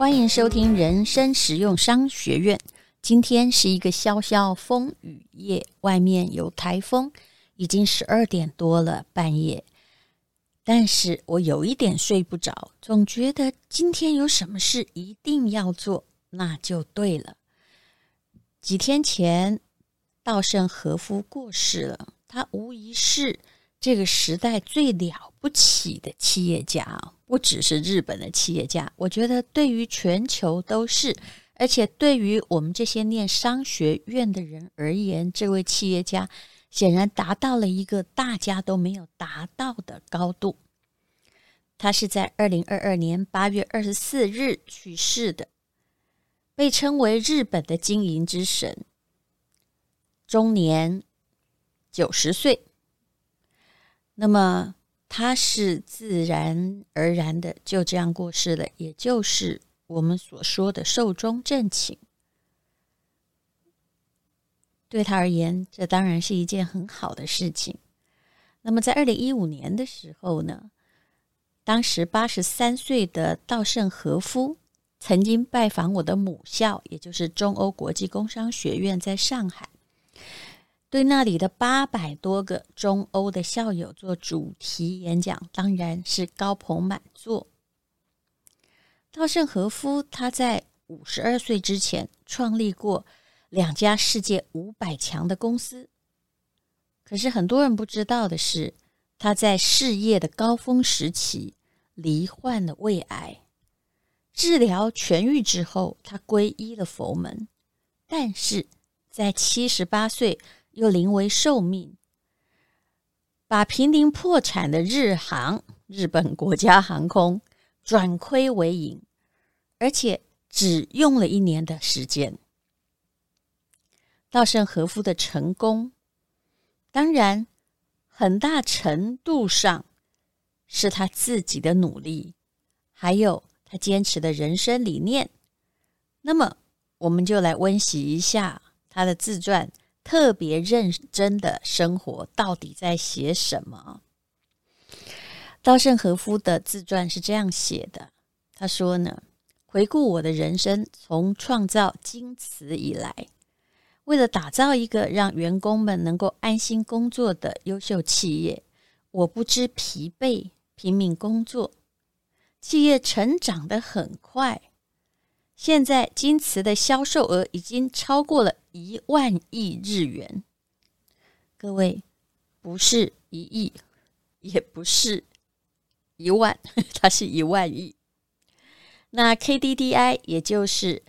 欢迎收听人生实用商学院。今天是一个萧萧风雨夜，外面有台风，已经十二点多了，半夜。但是我有一点睡不着，总觉得今天有什么事一定要做，那就对了。几天前，稻盛和夫过世了。他无疑是这个时代最了不起的企业家，不只是日本的企业家，我觉得对于全球都是。而且对于我们这些念商学院的人而言，这位企业家显然达到了一个大家都没有达到的高度。他是在二零二二年八月二十四日去世的。被称为日本的经营之神，终年九十岁。那么他是自然而然的就这样过世了，也就是我们所说的寿终正寝。对他而言，这当然是一件很好的事情。那么在二零一五年的时候呢，当时八十三岁的稻盛和夫。曾经拜访我的母校，也就是中欧国际工商学院，在上海，对那里的八百多个中欧的校友做主题演讲，当然是高朋满座。稻盛和夫他在五十二岁之前创立过两家世界五百强的公司，可是很多人不知道的是，他在事业的高峰时期罹患了胃癌。治疗痊愈之后，他皈依了佛门，但是在七十八岁又临危受命，把濒临破产的日航（日本国家航空）转亏为盈，而且只用了一年的时间。稻盛和夫的成功，当然很大程度上是他自己的努力，还有。他坚持的人生理念，那么我们就来温习一下他的自传，特别认真的生活到底在写什么？稻盛和夫的自传是这样写的，他说呢：“回顾我的人生，从创造京瓷以来，为了打造一个让员工们能够安心工作的优秀企业，我不知疲惫，拼命工作。”企业成长得很快，现在京瓷的销售额已经超过了一万亿日元。各位，不是一亿，也不是一万，它是一万亿。那 KDDI 也就是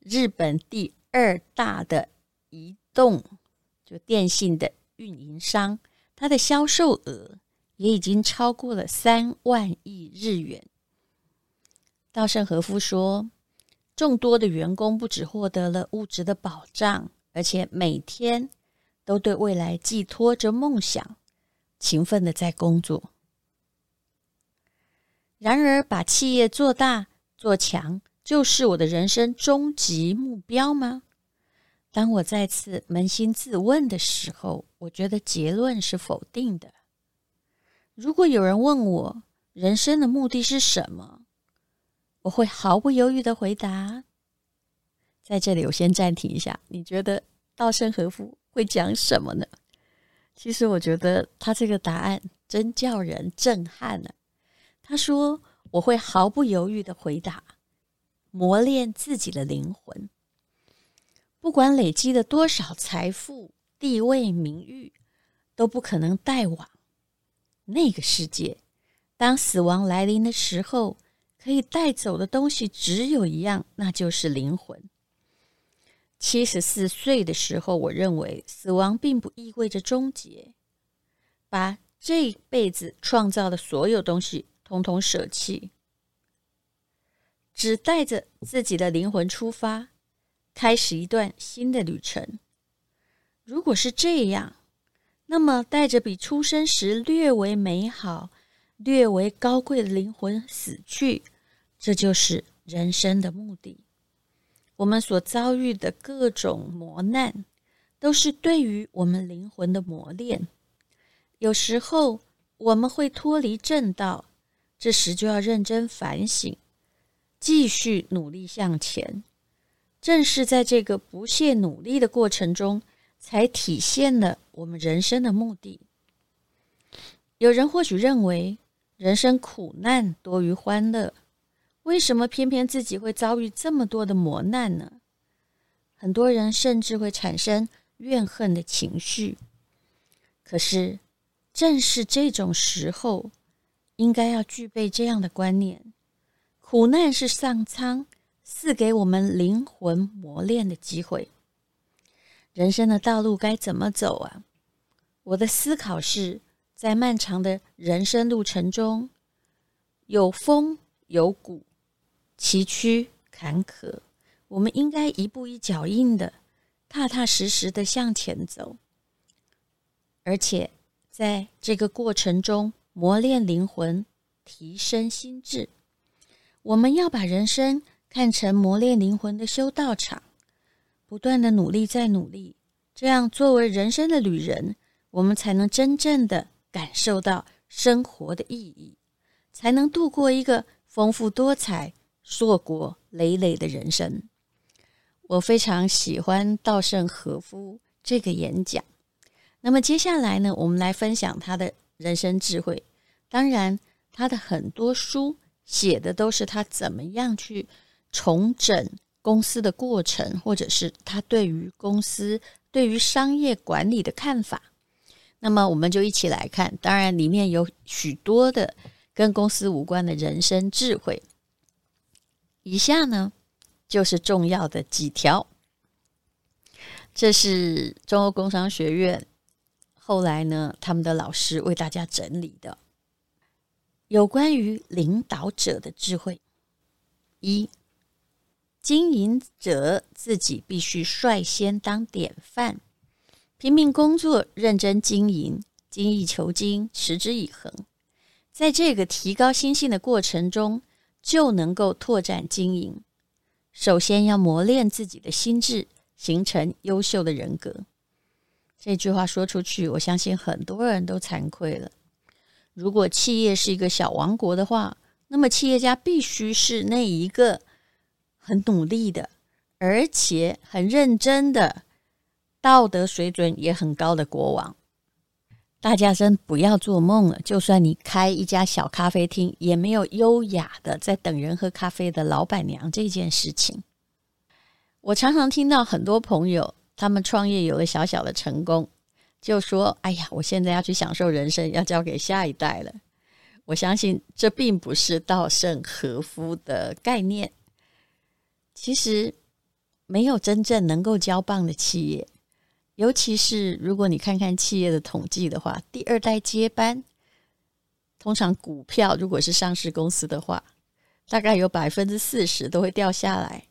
日本第二大的移动就电信的运营商，它的销售额也已经超过了三万亿日元。稻盛和夫说：“众多的员工不只获得了物质的保障，而且每天都对未来寄托着梦想，勤奋的在工作。然而，把企业做大做强，就是我的人生终极目标吗？当我再次扪心自问的时候，我觉得结论是否定的。如果有人问我人生的目的是什么？”我会毫不犹豫的回答。在这里，我先暂停一下。你觉得稻盛和夫会讲什么呢？其实，我觉得他这个答案真叫人震撼呢。他说：“我会毫不犹豫的回答，磨练自己的灵魂。不管累积了多少财富、地位、名誉，都不可能带往那个世界。当死亡来临的时候。”可以带走的东西只有一样，那就是灵魂。七十四岁的时候，我认为死亡并不意味着终结。把这一辈子创造的所有东西，统统舍弃，只带着自己的灵魂出发，开始一段新的旅程。如果是这样，那么带着比出生时略为美好、略为高贵的灵魂死去，这就是人生的目的。我们所遭遇的各种磨难，都是对于我们灵魂的磨练。有时候我们会脱离正道，这时就要认真反省，继续努力向前。正是在这个不懈努力的过程中，才体现了我们人生的目的。有人或许认为人生苦难多于欢乐，为什么偏偏自己会遭遇这么多的磨难呢？很多人甚至会产生怨恨的情绪。可是，正是这种时候，应该要具备这样的观念：苦难是上苍赐给我们灵魂磨练的机会。人生的道路该怎么走啊？我的思考是，在漫长的人生路程中，有峰有谷，崎岖坎坷，我们应该一步一脚印的，踏踏实实的向前走，而且。在这个过程中磨练灵魂，提升心智。我们要把人生看成磨练灵魂的修道场，不断的努力再努力，这样作为人生的旅人，我们才能真正的感受到生活的意义，才能度过一个丰富多彩、硕果累累的人生。我非常喜欢稻盛和夫这个演讲。那么接下来呢，我们来分享他的人生智慧。当然，他的很多书写的都是他怎么样去重整公司的过程，或者是他对于公司、对于商业管理的看法。那么，我们就一起来看。当然，里面有许多的跟公司无关的人生智慧。以下呢，就是重要的几条。这是中欧工商学院。后来呢，他们的老师为大家整理的有关于领导者的智慧：一、经营者自己必须率先当典范，拼命工作，认真经营，精益求精，持之以恒，在这个提高心性的过程中，就能够拓展经营。首先要磨练自己的心智，形成优秀的人格。这句话说出去，我相信很多人都惭愧了。如果企业是一个小王国的话，那么企业家必须是那一个很努力的，而且很认真的，道德水准也很高的国王。大家真不要做梦了，就算你开一家小咖啡厅，也没有优雅的在等人喝咖啡的老板娘这件事情。我常常听到很多朋友。他们创业有了小小的成功，就说：“哎呀，我现在要去享受人生，要交给下一代了。”我相信这并不是稻盛和夫的概念。其实，没有真正能够交棒的企业，尤其是如果你看看企业的统计的话，第二代接班，通常股票如果是上市公司的话，大概有百分之四十都会掉下来，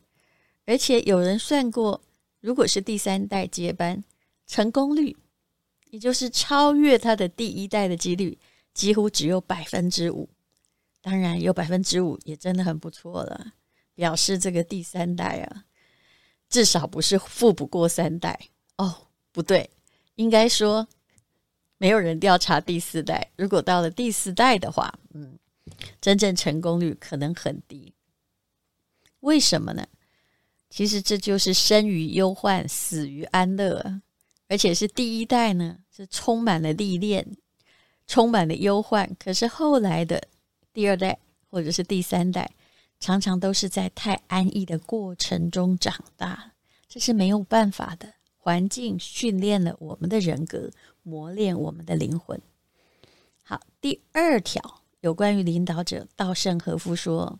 而且有人算过。如果是第三代接班，成功率也就是超越他的第一代的几率，几乎只有百分之五。当然，有百分之五也真的很不错了，表示这个第三代啊，至少不是富不过三代。哦，不对，应该说没有人调查第四代。如果到了第四代的话，嗯，真正成功率可能很低。为什么呢？其实这就是生于忧患，死于安乐，而且是第一代呢，是充满了历练，充满了忧患。可是后来的第二代或者是第三代，常常都是在太安逸的过程中长大，这是没有办法的。环境训练了我们的人格，磨练我们的灵魂。好，第二条有关于领导者，稻盛和夫说。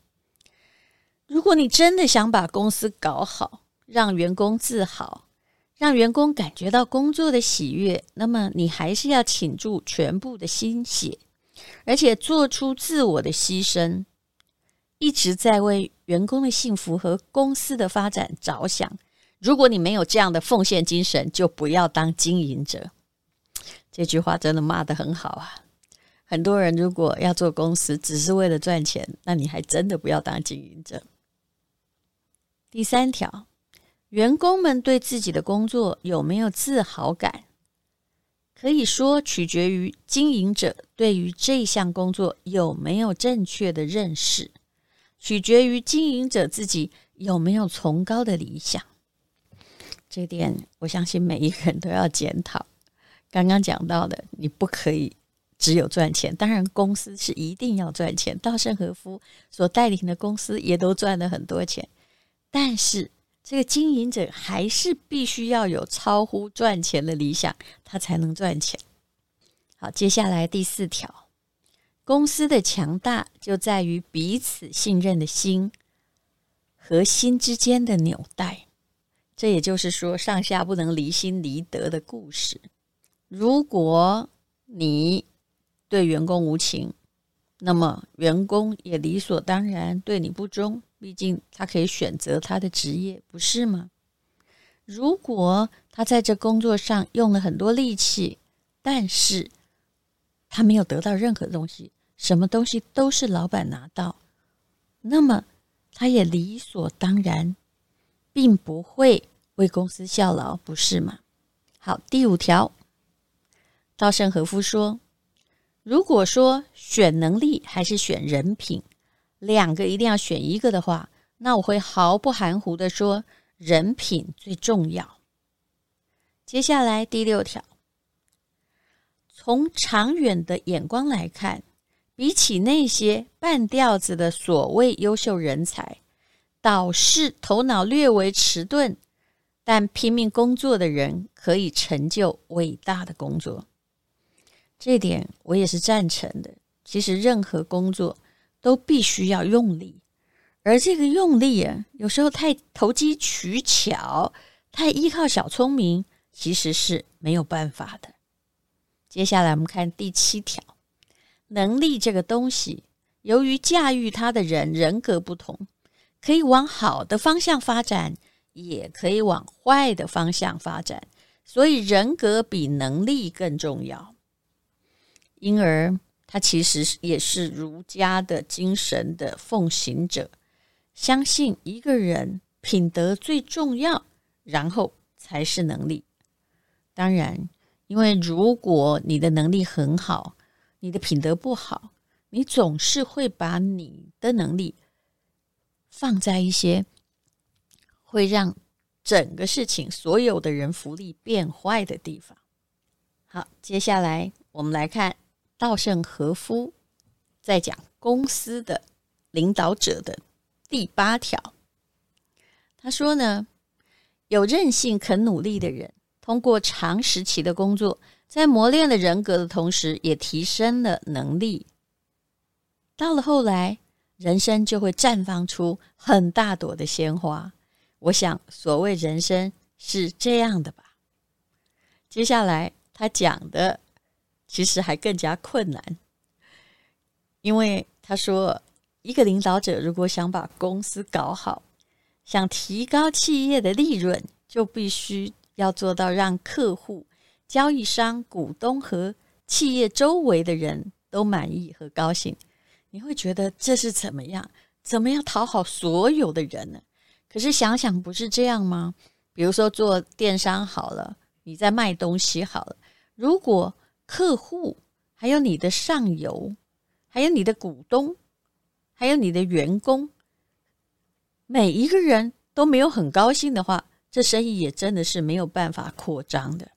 如果你真的想把公司搞好，让员工自豪，让员工感觉到工作的喜悦，那么你还是要倾注全部的心血，而且做出自我的牺牲，一直在为员工的幸福和公司的发展着想。如果你没有这样的奉献精神，就不要当经营者。这句话真的骂得很好啊！很多人如果要做公司，只是为了赚钱，那你还真的不要当经营者。第三条，员工们对自己的工作有没有自豪感，可以说取决于经营者对于这项工作有没有正确的认识，取决于经营者自己有没有崇高的理想。这点我相信每一个人都要检讨。刚刚讲到的，你不可以只有赚钱，当然公司是一定要赚钱。稻盛和夫所带领的公司也都赚了很多钱。但是，这个经营者还是必须要有超乎赚钱的理想，他才能赚钱。好，接下来第四条，公司的强大就在于彼此信任的心和心之间的纽带。这也就是说，上下不能离心离德的故事。如果你对员工无情，那么员工也理所当然对你不忠。毕竟他可以选择他的职业，不是吗？如果他在这工作上用了很多力气，但是他没有得到任何东西，什么东西都是老板拿到，那么他也理所当然，并不会为公司效劳，不是吗？好，第五条，稻盛和夫说：“如果说选能力还是选人品。”两个一定要选一个的话，那我会毫不含糊的说，人品最重要。接下来第六条，从长远的眼光来看，比起那些半吊子的所谓优秀人才，导致头脑略微迟钝但拼命工作的人，可以成就伟大的工作。这点我也是赞成的。其实任何工作。都必须要用力，而这个用力啊，有时候太投机取巧，太依靠小聪明，其实是没有办法的。接下来我们看第七条，能力这个东西，由于驾驭它的人人格不同，可以往好的方向发展，也可以往坏的方向发展，所以人格比能力更重要。因而。他其实也是儒家的精神的奉行者，相信一个人品德最重要，然后才是能力。当然，因为如果你的能力很好，你的品德不好，你总是会把你的能力放在一些会让整个事情所有的人福利变坏的地方。好，接下来我们来看。稻盛和夫在讲公司的领导者的第八条，他说呢，有韧性、肯努力的人，通过长时期的工作，在磨练了人格的同时，也提升了能力。到了后来，人生就会绽放出很大朵的鲜花。我想，所谓人生是这样的吧。接下来他讲的。其实还更加困难，因为他说，一个领导者如果想把公司搞好，想提高企业的利润，就必须要做到让客户、交易商、股东和企业周围的人都满意和高兴。你会觉得这是怎么样？怎么样讨好所有的人呢？可是想想，不是这样吗？比如说做电商好了，你在卖东西好了，如果客户，还有你的上游，还有你的股东，还有你的员工，每一个人都没有很高兴的话，这生意也真的是没有办法扩张的。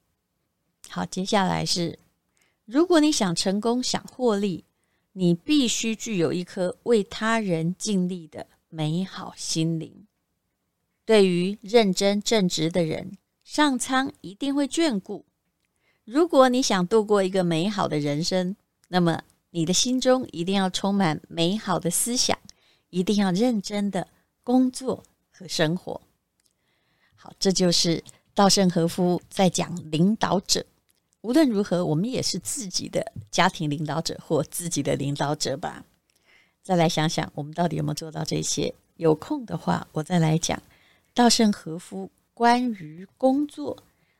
好，接下来是，如果你想成功、想获利，你必须具有一颗为他人尽力的美好心灵。对于认真正直的人，上苍一定会眷顾。如果你想度过一个美好的人生，那么你的心中一定要充满美好的思想，一定要认真的工作和生活。好，这就是稻盛和夫在讲领导者，无论如何，我们也是自己的家庭领导者或自己的领导者吧。再来想想，我们到底有没有做到这些？有空的话，我再来讲稻盛和夫关于工作，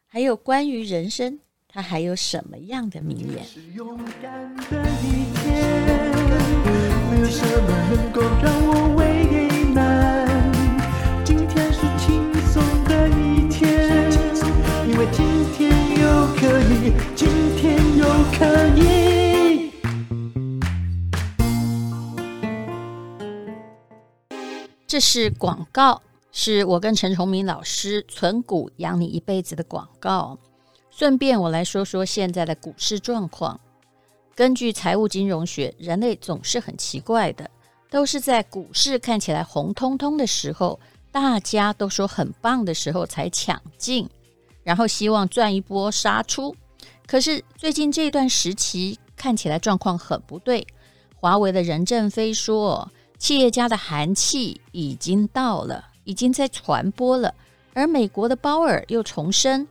还有关于人生，他还有什么样的名言？勇敢的一天，没有什么能够让我为可以。这是广告，是我跟陈崇明老师存股养你一辈子的广告。顺便我来说说现在的股市状况。根据财务金融学，人类总是很奇怪的，都是在股市看起来红彤彤的时候，大家都说很棒的时候才抢进，然后希望赚一波杀出。可是最近这段时期看起来状况很不对。华为的任正非说，企业家的寒气已经到了，已经在传播了。而美国的鲍尔又重申，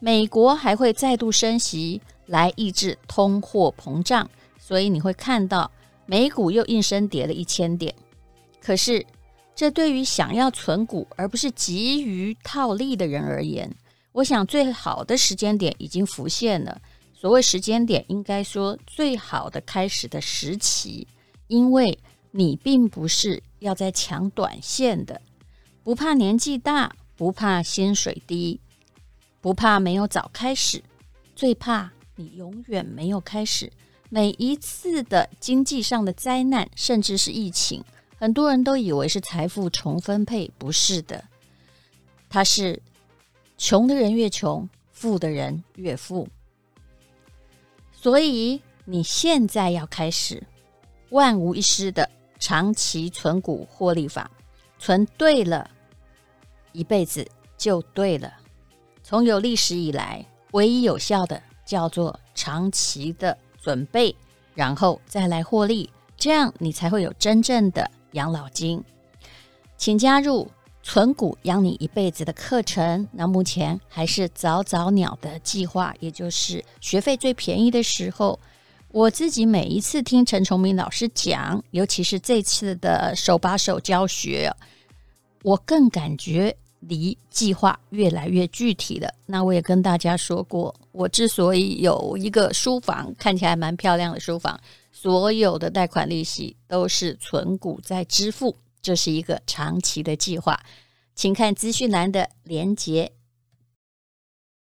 美国还会再度升息来抑制通货膨胀。所以你会看到美股又应声跌了一千点。可是这对于想要存股而不是急于套利的人而言，我想最好的时间点已经浮现了。所谓时间点，应该说最好的开始的时期，因为你并不是要在抢短线的，不怕年纪大，不怕薪水低，不怕没有早开始，最怕你永远没有开始。每一次的经济上的灾难，甚至是疫情，很多人都以为是财富重分配，不是的，它是。穷的人越穷，富的人越富。所以你现在要开始万无一失的长期存股获利法，存对了，一辈子就对了。从有历史以来，唯一有效的叫做长期的准备，然后再来获利，这样你才会有真正的养老金。请加入。存股养你一辈子的课程，那目前还是早早鸟的计划，也就是学费最便宜的时候。我自己每一次听陈崇明老师讲，尤其是这次的手把手教学，我更感觉离计划越来越具体了。那我也跟大家说过，我之所以有一个书房，看起来蛮漂亮的书房，所有的贷款利息都是存股在支付。这是一个长期的计划，请看资讯栏的连结。